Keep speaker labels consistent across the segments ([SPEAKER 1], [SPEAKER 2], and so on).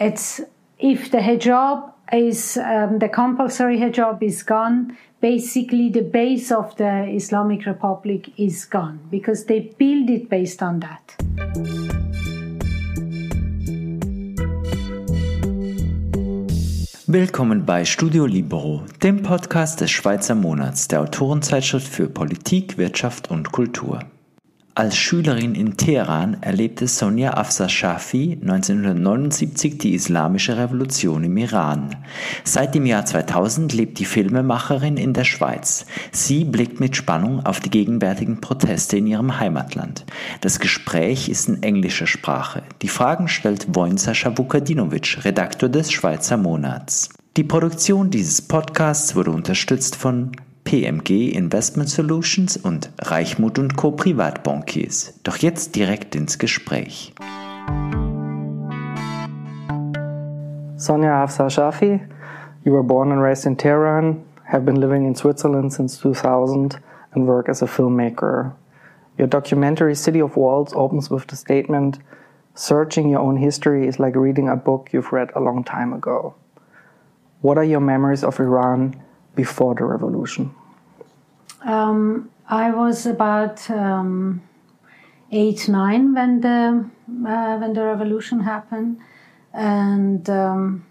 [SPEAKER 1] it's if the hijab is um, the compulsory hijab is gone, basically the base of the Islamic Republic is gone because they build it based on that.
[SPEAKER 2] Willkommen bei Studio Libero, dem Podcast des Schweizer Monats, der Autorenzeitschrift für Politik, Wirtschaft und Kultur. Als Schülerin in Teheran erlebte Sonja Afsar Shafi 1979 die Islamische Revolution im Iran. Seit dem Jahr 2000 lebt die Filmemacherin in der Schweiz. Sie blickt mit Spannung auf die gegenwärtigen Proteste in ihrem Heimatland. Das Gespräch ist in englischer Sprache. Die Fragen stellt Wojnsa Shabukadinovic, Redaktor des Schweizer Monats. Die Produktion dieses Podcasts wurde unterstützt von PMG Investment Solutions und Reichmut und Co. Privatbankiers. Doch jetzt direkt ins Gespräch.
[SPEAKER 3] Sonja Hafsa Shafi, you were born and raised in Tehran, have been living in Switzerland since 2000, and work as a filmmaker. Your documentary City of Walls opens with the statement Searching your own history is like reading a book you've read a long time ago. What are your memories of Iran before the revolution?
[SPEAKER 1] Um, I was about um, eight, nine when the uh, when the revolution happened, and um,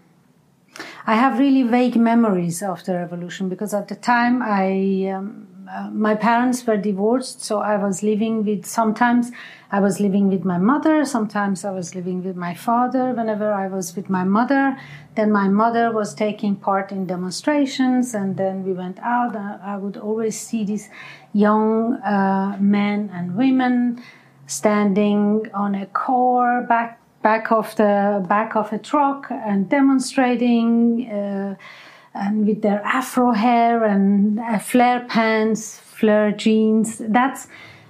[SPEAKER 1] I have really vague memories of the revolution because at the time I um, uh, my parents were divorced, so I was living with sometimes I was living with my mother, sometimes I was living with my father. Whenever I was with my mother, then my mother was taking part in demonstrations, and then we went out. I would always see these young uh, men and women standing on a car back back of the back of a truck and demonstrating. Uh, and with their afro hair and uh, flare pants, flare jeans. That's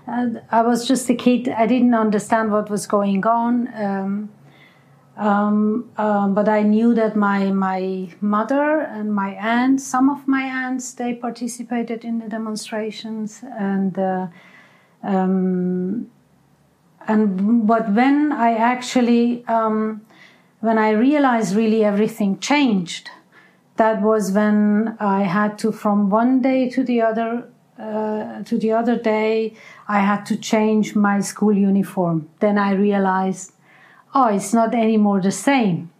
[SPEAKER 1] uh, I was just a kid. I didn't understand what was going on, um, um, um, but I knew that my my mother and my aunt, some of my aunts, they participated in the demonstrations, and uh, um, and but when I actually um, when I realized really everything changed that was when I had to, from one day to the other, uh, to the other day, I had to change my school uniform. Then I realized, oh, it's not anymore the same.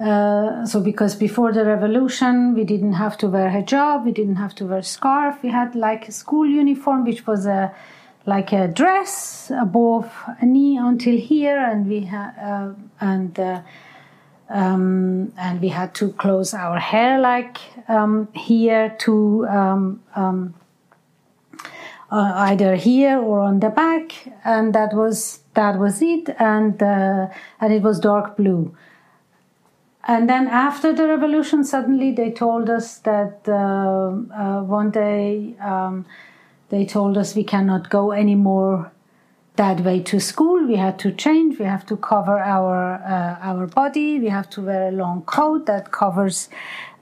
[SPEAKER 1] Uh, so because before the revolution we didn't have to wear hijab we didn't have to wear scarf we had like a school uniform which was a like a dress above a knee until here and we had uh, and uh, um, and we had to close our hair like um, here to um, um, uh, either here or on the back, and that was that was it, and uh, and it was dark blue. And then after the revolution, suddenly they told us that uh, uh one day um, they told us we cannot go anymore that way to school. We had to change. We have to cover our uh, our body. We have to wear a long coat that covers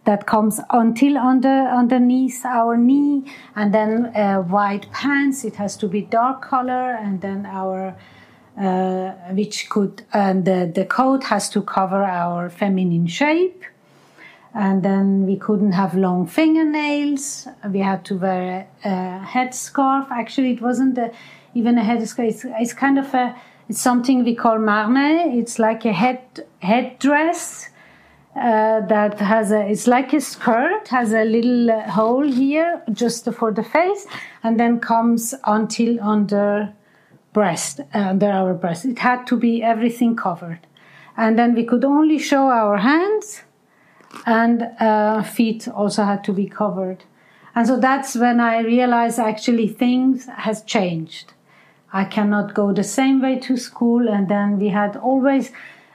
[SPEAKER 1] that comes until under underneath our knee, and then uh, white pants. It has to be dark color, and then our uh, which could and the, the coat has to cover our feminine shape. And then we couldn't have long fingernails. We had to wear a, a headscarf. Actually, it wasn't a even a headscarf. It's, it's kind of a it's something we call marne. It's like a head headdress uh, that has a it's like a skirt has a little uh, hole here just for the face, and then comes until under breast uh, under our breast. It had to be everything covered, and then we could only show our hands, and uh, feet also had to be covered. And so that's when I realized actually things has changed I cannot go the same way to school. And then we had always,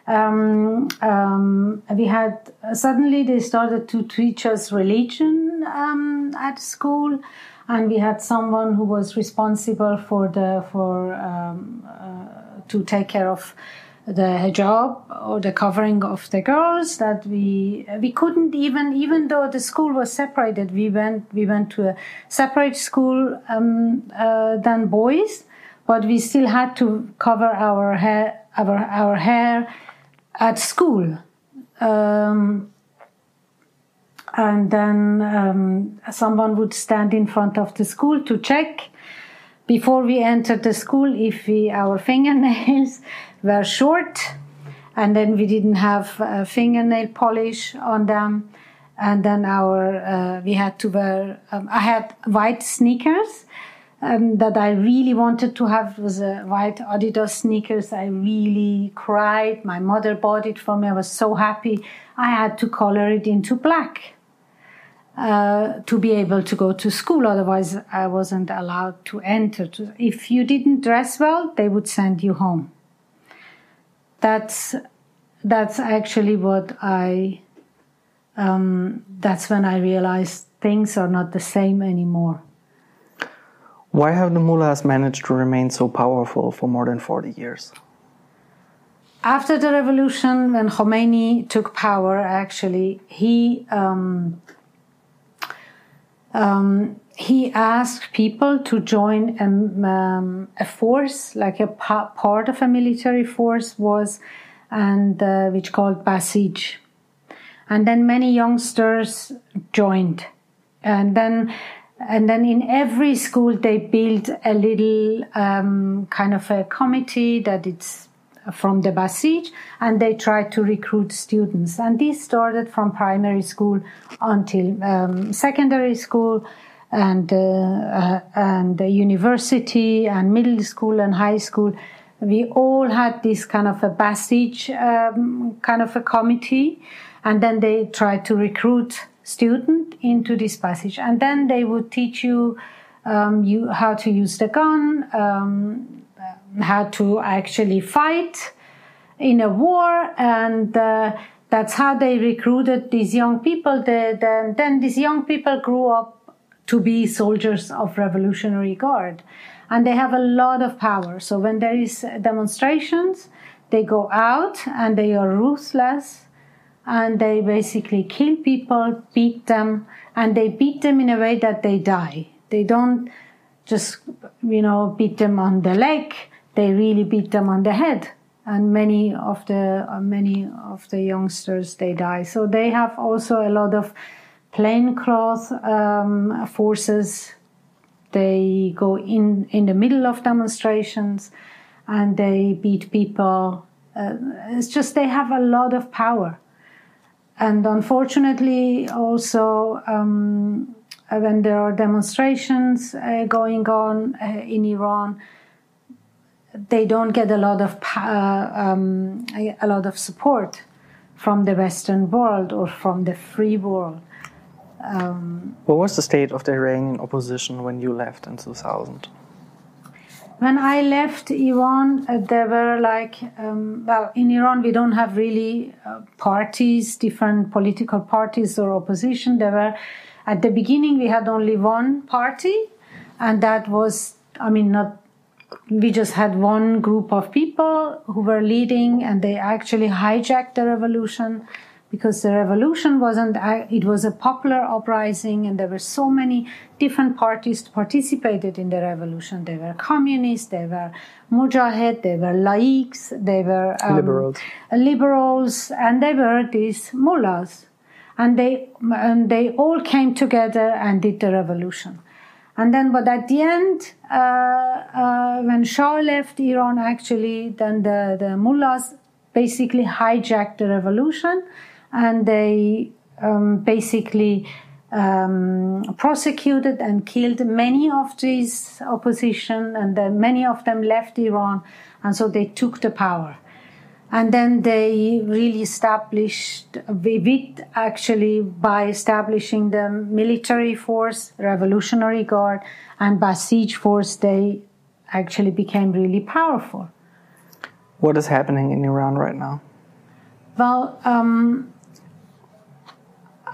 [SPEAKER 1] um, um, we had suddenly they started to teach us religion um, at school, and we had someone who was responsible for the for um, uh, to take care of the hijab or the covering of the girls that we we couldn't even even though the school was separated we went we went to a separate school um, uh, than boys but we still had to cover our hair, our, our hair at school. Um, and then um, someone would stand in front of the school to check before we entered the school if we, our fingernails were short. And then we didn't have uh, fingernail polish on them. And then our uh, we had to wear um, i had white sneakers um, that i really wanted to have was a white adidas sneakers i really cried my mother bought it for me i was so happy i had to color it into black uh, to be able to go to school. Otherwise, I wasn't allowed to enter. If you didn't dress well, they would send you home. That's that's actually what I. Um, that's when I realized things are not the same anymore.
[SPEAKER 3] Why have the mullahs managed to remain so powerful for more than 40 years?
[SPEAKER 1] After the revolution, when Khomeini took power, actually, he um, um, he asked people to join a, um, a force, like a pa- part of a military force was, and uh, which called Basij. And then many youngsters joined, and then and then in every school they built a little um, kind of a committee that it's from the Basij, and they tried to recruit students. And this started from primary school until um, secondary school, and uh, uh, and the university, and middle school and high school. We all had this kind of a Basij um, kind of a committee, and then they tried to recruit student into this Basij, and then they would teach you. Um, you how to use the gun, um, how to actually fight in a war. And uh, that's how they recruited these young people. The, the, then these young people grew up to be soldiers of revolutionary guard. And they have a lot of power. So when there is demonstrations they go out and they are ruthless and they basically kill people beat them and they beat them in a way that they die. They don't just you know beat them on the leg they really beat them on the head. And many of the many of the youngsters they die. So they have also a lot of plaincloth um, forces. They go in in the middle of demonstrations and they beat people. Uh, it's just they have a lot of power and unfortunately also um, when there are demonstrations uh, going on uh, in iran they don't get a lot of uh, um, a lot of support from the Western world or from the free world.
[SPEAKER 3] Um, what was the state of the Iranian opposition when you left in 2000?
[SPEAKER 1] When I left Iran, uh, there were like, um, well, in Iran, we don't have really uh, parties, different political parties or opposition. There were, at the beginning, we had only one party, and that was, I mean, not we just had one group of people who were leading and they actually hijacked the revolution because the revolution wasn't it was a popular uprising and there were so many different parties participated in the revolution. They were communists they were mujahid they were laics they were
[SPEAKER 3] um, liberals.
[SPEAKER 1] liberals and they were these mullahs. And they and they all came together and did the revolution. And then, but at the end, uh, uh, when Shah left Iran, actually, then the, the mullahs basically hijacked the revolution and they um, basically um, prosecuted and killed many of these opposition, and then many of them left Iran, and so they took the power. And then they really established with actually by establishing the military force revolutionary guard and basij force they actually became really powerful.
[SPEAKER 3] What is happening in iran right now?
[SPEAKER 1] Well um,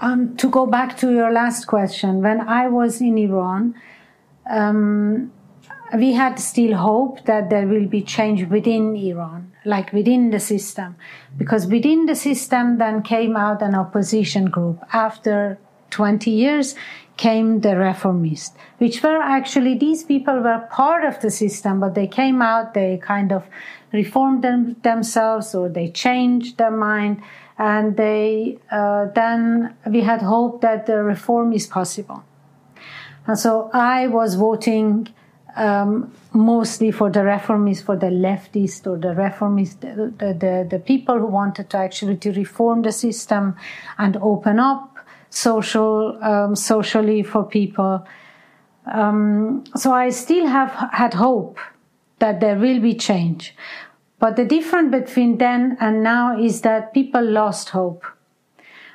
[SPEAKER 1] um, to go back to your last question when i was in iran um, we had still hope that there will be change within Iran, like within the system, because within the system then came out an opposition group. After 20 years came the reformists, which were actually, these people were part of the system, but they came out, they kind of reformed them, themselves or they change their mind. And they, uh, then we had hope that the reform is possible. And so I was voting um, mostly for the reformists, for the leftists or the reformists, the, the, the, people who wanted to actually to reform the system and open up social, um, socially for people. Um, so I still have had hope that there will be change. But the difference between then and now is that people lost hope.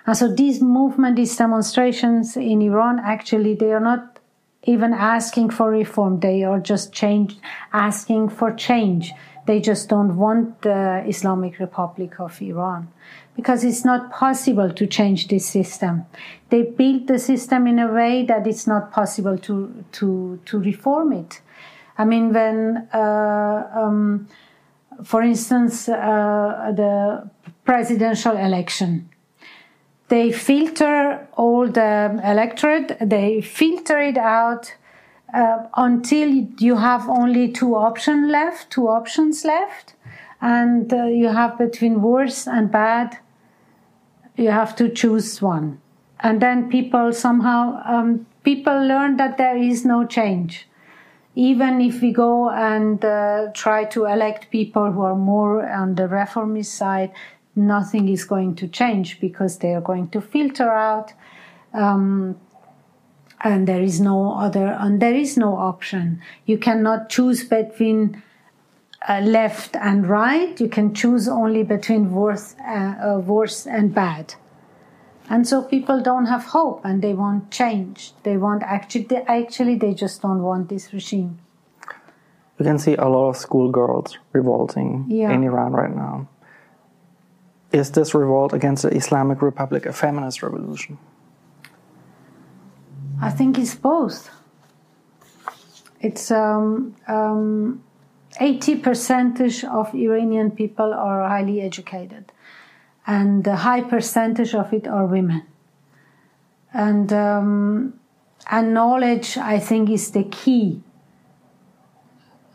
[SPEAKER 1] And so these movement, these demonstrations in Iran, actually, they are not even asking for reform. They are just change, asking for change. They just don't want the Islamic Republic of Iran because it's not possible to change this system. They built the system in a way that it's not possible to to to reform it. I mean, when, uh, um, for instance, uh, the presidential election, they filter all the electorate. They filter it out. Uh, until you have only two options left, two options left, and uh, you have between worse and bad you have to choose one. And then people somehow, um, people learn that there is no change. Even if we go and uh, try to elect people who are more on the reformist side, nothing is going to change because they are going to filter out. Um, and there is no other, and there is no option. You cannot choose between uh, left and right. You can choose only between worse, uh, uh, worse and bad. And so people don't have hope and they want change. They want actually, they, actually, they just don't want this regime.
[SPEAKER 3] You can see a lot of schoolgirls revolting yeah. in Iran right now. Is this revolt against the Islamic Republic a feminist revolution?
[SPEAKER 1] I think it's both. It's um, um, 80 percentage of Iranian people are highly educated, and a high percentage of it are women. And um, and knowledge, I think, is the key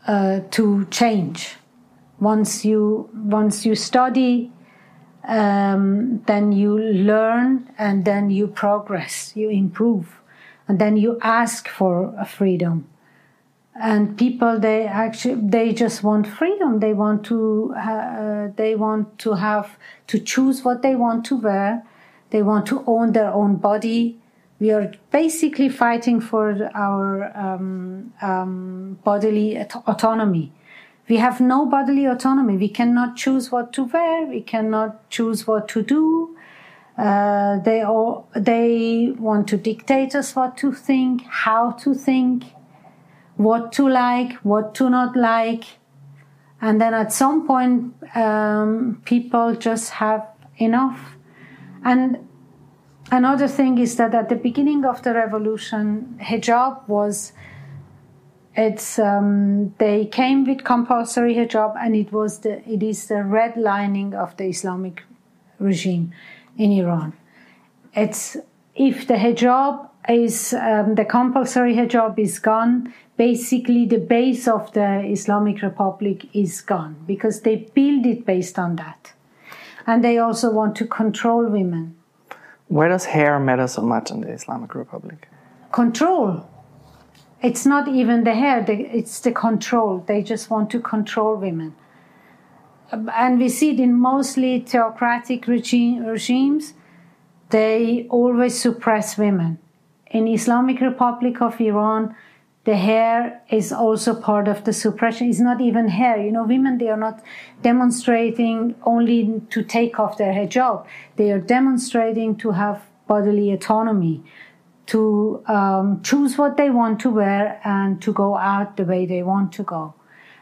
[SPEAKER 1] uh, to change. Once you once you study, um, then you learn, and then you progress, you improve, and then you ask for freedom and people they actually they just want freedom. They want to uh, they want to have to choose what they want to wear. They want to own their own body. We are basically fighting for our um, um, bodily autonomy. We have no bodily autonomy. We cannot choose what to wear. We cannot choose what to do. Uh, they all they want to dictate us what to think how to think what to like, what to not like. And then at some point, um, people just have enough. And another thing is that at the beginning of the revolution, hijab was it's um, they came with compulsory hijab, and it was the it is the red lining of the Islamic regime in Iran. It's if the hijab is um, the compulsory hijab is gone, basically the base of the Islamic Republic is gone because they build it based on that. And they also want to control women.
[SPEAKER 3] Why does hair matter so much in the Islamic Republic?
[SPEAKER 1] Control. It's not even the hair, it's the control. They just want to control women. And we see it in mostly theocratic regime, regimes, they always suppress women. In Islamic Republic of Iran, the hair is also part of the suppression. It's not even hair. You know, women, they are not demonstrating only to take off their hijab. They are demonstrating to have bodily autonomy, to um, choose what they want to wear and to go out the way they want to go.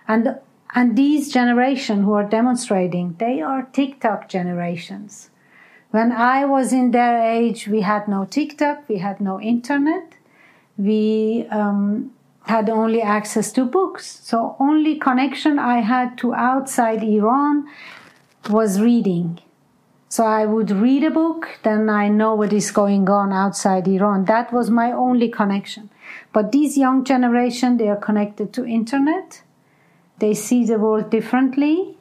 [SPEAKER 1] And, and these generation who are demonstrating, they are TikTok generations. When I was in their age, we had no TikTok, we had no internet we um, had only access to books. So only connection I had to outside Iran was reading. So I would read a book, then I know what is going on outside Iran. That was my only connection. But this young generation, they are connected to internet. They see the world differently,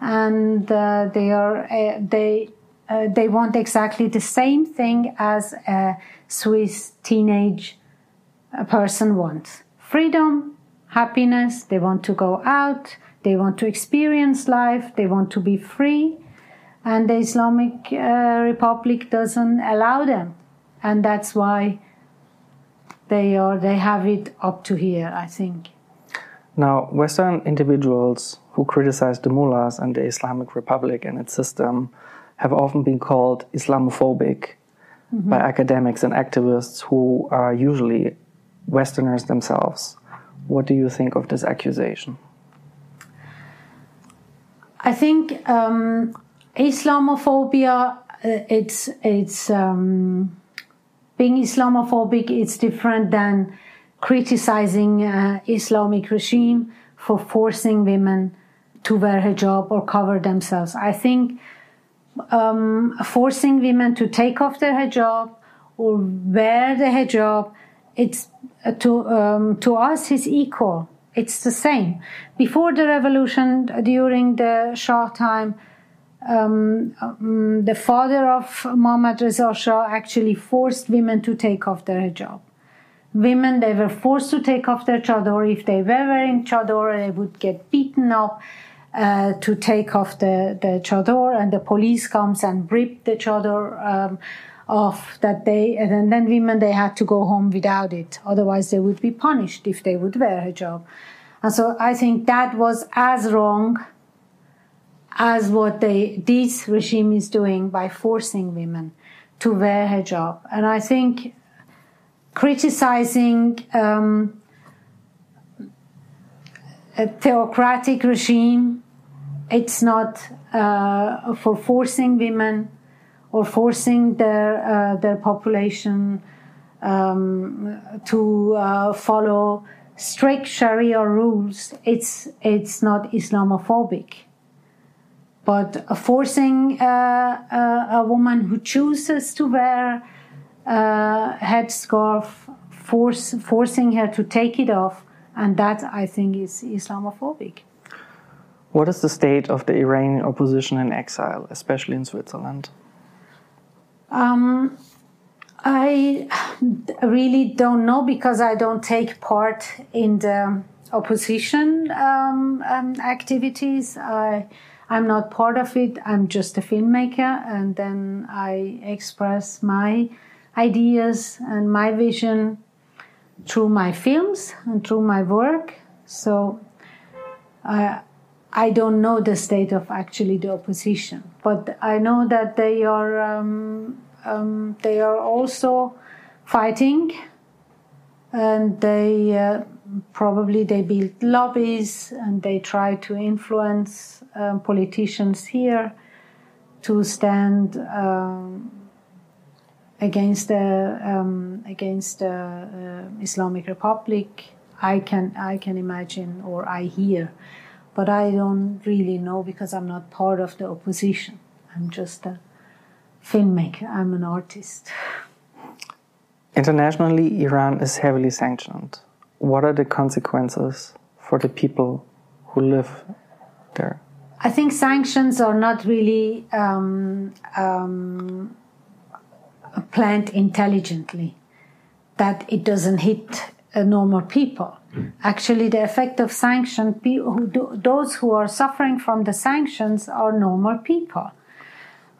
[SPEAKER 1] and uh, they are uh, they uh, they want exactly the same thing as a Swiss teenage person wants: freedom, happiness. They want to go out. They want to experience life. They want to be free, and the Islamic uh, Republic doesn't allow them, and that's why they are they have it up to here. I think.
[SPEAKER 3] Now, Western individuals who criticize the mullahs and the Islamic Republic and its system have often been called Islamophobic mm-hmm. by academics and activists who are usually Westerners themselves. What do you think of this accusation?
[SPEAKER 1] I think um, Islamophobia. Uh, it's it's um, being Islamophobic. It's different than criticizing uh, Islamic regime for forcing women to wear hijab or cover themselves. I think um, forcing women to take off their hijab or wear the hijab, it's uh, to um, to us is equal. It's the same. Before the revolution, during the Shah time, um, um, the father of Muhammad Reza Shah actually forced women to take off their hijab women they were forced to take off their chador if they were wearing chador they would get beaten up uh, to take off the, the chador and the police comes and rip the chador um, off that they and then women they had to go home without it otherwise they would be punished if they would wear hijab and so i think that was as wrong as what they this regime is doing by forcing women to wear hijab and i think criticizing um, a theocratic regime. It's not uh, for forcing women or forcing their uh, their population um, to uh, follow strict Sharia rules. It's it's not Islamophobic, but forcing uh, a woman who chooses to wear a headscarf, force, forcing her to take it off, and that I think is Islamophobic.
[SPEAKER 3] What is the state of the Iranian opposition in exile, especially in Switzerland?
[SPEAKER 1] Um, I really don't know because I don't take part in the opposition um, um, activities. I, I'm not part of it. I'm just a filmmaker, and then I express my ideas and my vision through my films and through my work. So uh, I don't know the state of actually the opposition, but I know that they are um, um, they are also fighting, and they uh, probably they build lobbies and they try to influence um, politicians here to stand. Um, against the um, against the uh, Islamic Republic. I can I can imagine or I hear, but I don't really know because I'm not part of the opposition. I'm just a filmmaker. I'm an artist.
[SPEAKER 3] Internationally, Iran is heavily sanctioned. What are the consequences for the people who live there?
[SPEAKER 1] I think sanctions are not really um, um, planned intelligently, that it doesn't hit uh, normal people. Actually, the effect of sanctions, those who are suffering from the sanctions are normal people.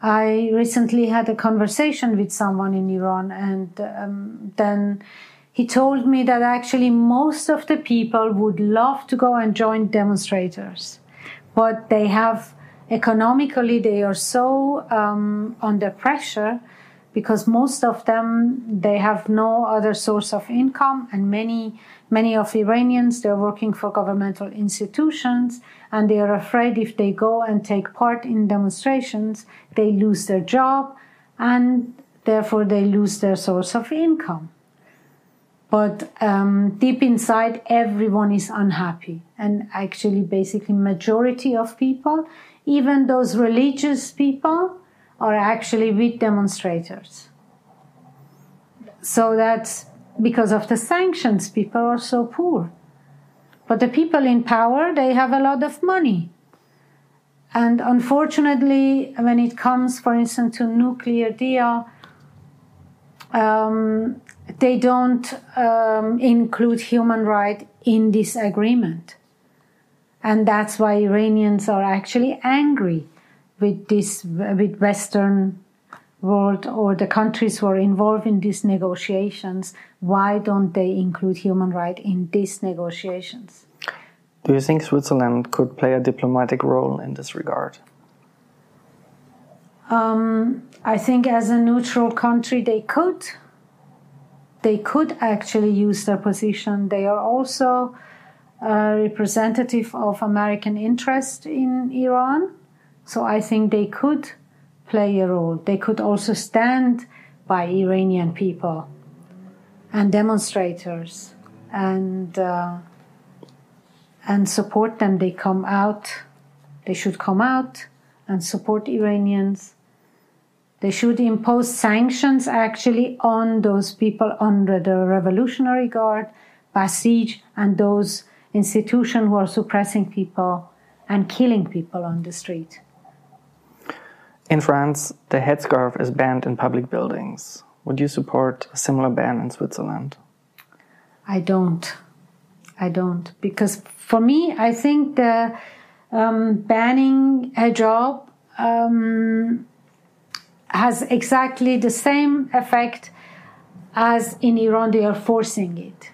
[SPEAKER 1] I recently had a conversation with someone in Iran, and um, then he told me that actually most of the people would love to go and join demonstrators, but they have economically they are so um, under pressure because most of them they have no other source of income and many many of iranians they're working for governmental institutions and they are afraid if they go and take part in demonstrations they lose their job and therefore they lose their source of income. But um, deep inside everyone is unhappy and actually basically majority of people even those religious people are actually with demonstrators. So that's because of the sanctions, people are so poor. But the people in power, they have a lot of money. And unfortunately, when it comes, for instance, to nuclear deal, um, they don't um, include human rights in this agreement. And that's why Iranians are actually angry with this, with Western world or the countries who are involved in these negotiations. Why don't they include human rights in these negotiations?
[SPEAKER 3] Do you think Switzerland could play a diplomatic role in this regard?
[SPEAKER 1] Um, I think as a neutral country, they could. They could actually use their position. They are also a representative of American interest in Iran. So I think they could play a role. They could also stand by Iranian people and demonstrators and uh, and support them. They come out. They should come out and support Iranians. They should impose sanctions actually on those people under the Revolutionary Guard, Basij, and those institutions who are suppressing people and killing people on the street.
[SPEAKER 3] In France, the headscarf is banned in public buildings. Would you support a similar ban in Switzerland?
[SPEAKER 1] I don't. I don't. Because for me, I think the um, banning hijab um, has exactly the same effect as in Iran, they are forcing it.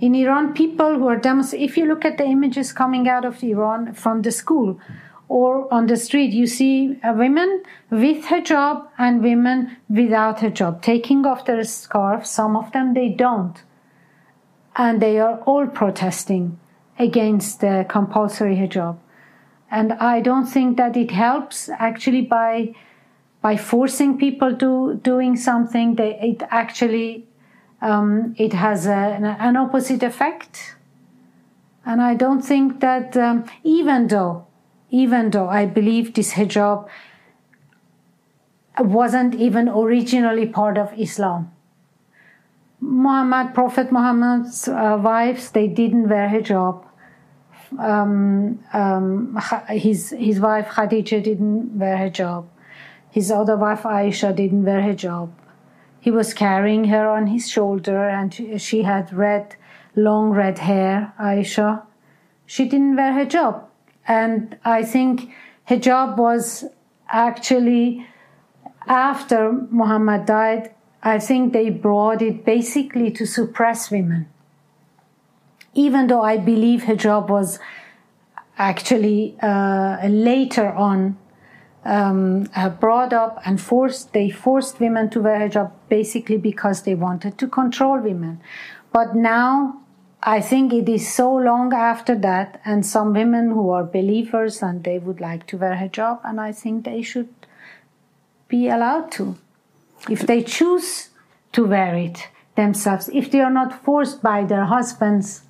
[SPEAKER 1] In Iran, people who are demonstrating, if you look at the images coming out of Iran from the school, or on the street, you see a women with hijab and women without hijab taking off their scarf. Some of them they don't, and they are all protesting against the compulsory hijab. And I don't think that it helps actually by by forcing people to doing something. They, it actually um, it has a, an opposite effect. And I don't think that um, even though even though I believe this hijab wasn't even originally part of Islam. Muhammad, Prophet Muhammad's uh, wives, they didn't wear hijab. Um, um, his his wife Khadija didn't wear hijab. His other wife Aisha didn't wear hijab. He was carrying her on his shoulder, and she had red, long red hair. Aisha, she didn't wear hijab. And I think hijab was actually after Muhammad died, I think they brought it basically to suppress women. Even though I believe hijab was actually uh, later on um, uh, brought up and forced, they forced women to wear hijab basically because they wanted to control women. But now I think it is so long after that, and some women who are believers and they would like to wear hijab, and I think they should be allowed to. If they choose to wear it themselves, if they are not forced by their husbands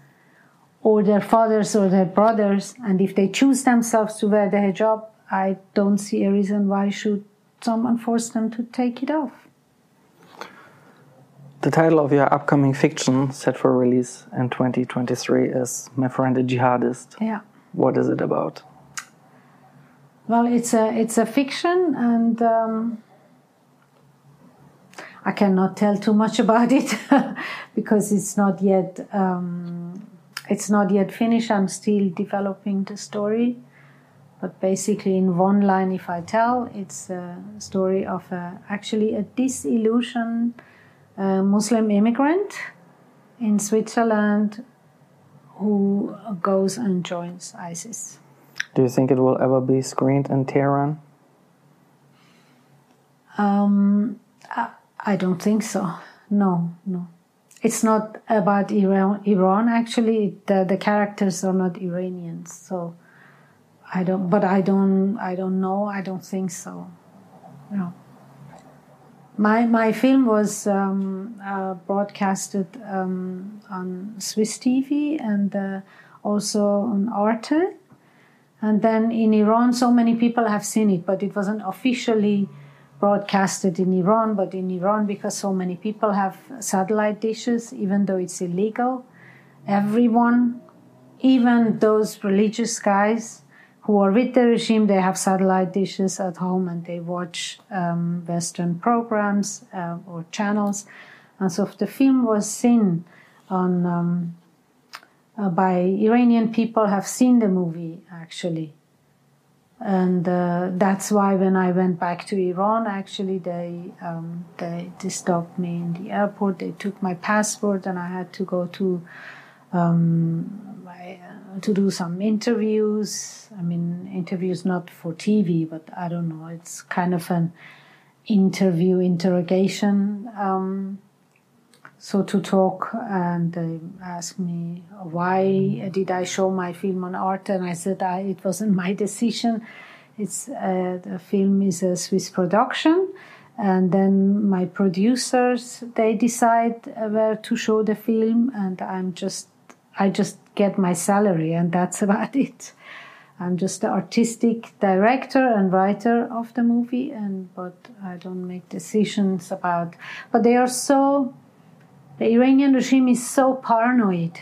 [SPEAKER 1] or their fathers or their brothers, and if they choose themselves to wear the hijab, I don't see a reason why should someone force them to take it off.
[SPEAKER 3] The title of your upcoming fiction, set for release in 2023, is My Friend a Jihadist.
[SPEAKER 1] Yeah.
[SPEAKER 3] What is it about?
[SPEAKER 1] Well, it's a it's a fiction, and um, I cannot tell too much about it because it's not yet um, it's not yet finished. I'm still developing the story, but basically, in one line, if I tell, it's a story of a, actually a disillusioned a Muslim immigrant in Switzerland who goes and joins ISIS.
[SPEAKER 3] Do you think it will ever be screened in Tehran?
[SPEAKER 1] Um, I don't think so. No, no. It's not about Iran. Iran actually, the, the characters are not Iranians. So I don't. But I don't. I don't know. I don't think so. No. My my film was um, uh, broadcasted um, on Swiss TV and uh, also on Arte, And then in Iran, so many people have seen it, but it wasn't officially broadcasted in Iran. But in Iran, because so many people have satellite dishes, even though it's illegal, everyone, even those religious guys who are with the regime, they have satellite dishes at home and they watch um, Western programs uh, or channels. And so the film was seen on um, uh, by Iranian people have seen the movie actually. And uh, that's why when I went back to Iran, actually they, um, they, they stopped me in the airport. They took my passport, and I had to go to um, to do some interviews. I mean, interviews not for TV, but I don't know. It's kind of an interview interrogation. Um, so to talk and they asked me why did I show my film on Arte, and I said I, it wasn't my decision it's uh, the film is a Swiss production and then my producers they decide where to show the film and I'm just I just get my salary and that's about it I'm just the artistic director and writer of the movie and but I don't make decisions about but they are so the Iranian regime is so paranoid.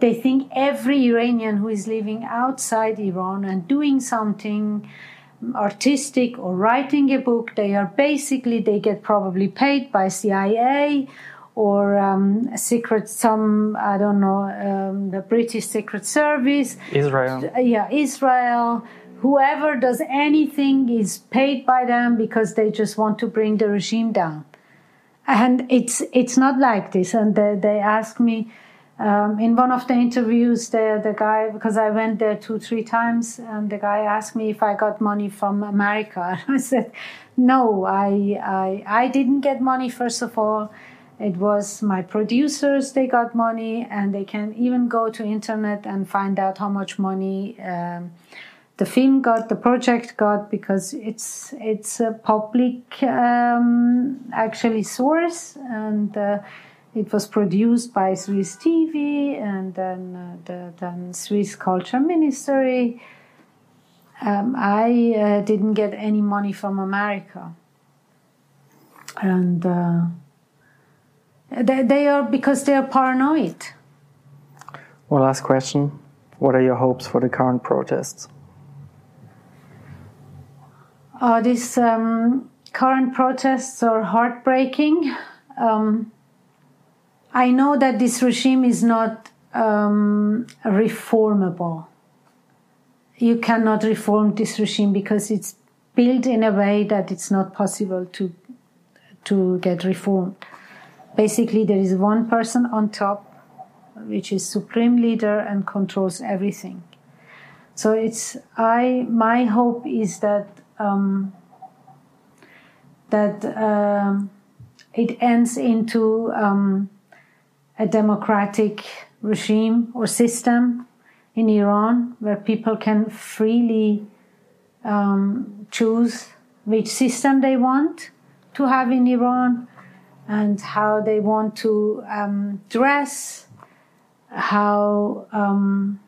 [SPEAKER 1] They think every Iranian who is living outside Iran and doing something artistic or writing a book, they are basically, they get probably paid by CIA or um, secret, some, I don't know, um, the British Secret Service.
[SPEAKER 3] Israel.
[SPEAKER 1] Yeah, Israel. Whoever does anything is paid by them because they just want to bring the regime down and it's it's not like this. And they, they asked me um, in one of the interviews, the the guy because I went there two three times, and the guy asked me if I got money from America. I said, no, I I I didn't get money. First of all, it was my producers. They got money, and they can even go to internet and find out how much money. Um, the film got, the project got, because it's it's a public um, actually source, and uh, it was produced by Swiss TV and then uh, the then Swiss Culture Ministry. Um, I uh, didn't get any money from America, and uh, they, they are because they are paranoid.
[SPEAKER 3] One last question: What are your hopes for the current protests?
[SPEAKER 1] Uh, these um, current protests are heartbreaking. Um, I know that this regime is not um, reformable. You cannot reform this regime because it's built in a way that it's not possible to to get reformed. Basically, there is one person on top, which is supreme leader and controls everything. So it's I my hope is that um, that um, it ends into um, a democratic regime or system in Iran where people can freely um, choose which system they want to have in Iran and how they want to um, dress, how um,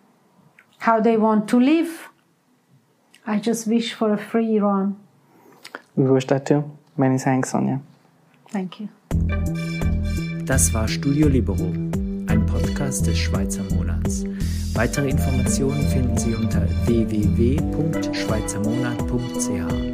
[SPEAKER 1] how they want to live I just wish for a free Iran.
[SPEAKER 3] We wish that too. Many thanks, Sonja.
[SPEAKER 1] Thank you.
[SPEAKER 2] Das war Studio Libero, ein Podcast des Schweizer Monats. Weitere Informationen finden Sie unter www.schweizermonat.ch.